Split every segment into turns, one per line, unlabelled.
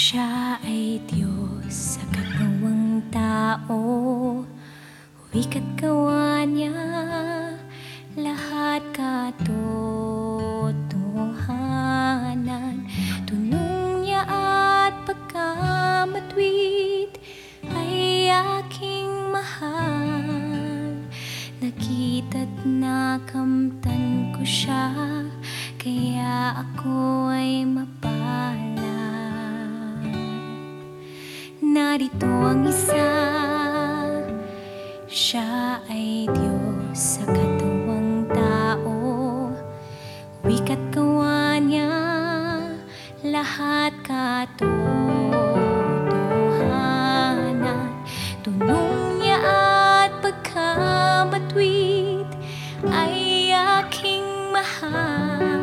Siya ay Diyos sa katawang tao. Wikat gawa niya lahat katotohanan. Tunong niya at pagkamatwid ay aking mahal. Nakita't nakamtan ko siya kaya ako Narito ang isa. Siya ay Diyos sa katawang tao. Wikat gawa niya Lahat katotohanan. Tunong niya at pagkamatwid Ay aking mahal.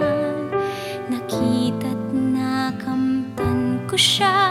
Nakita't nakamtan ko siya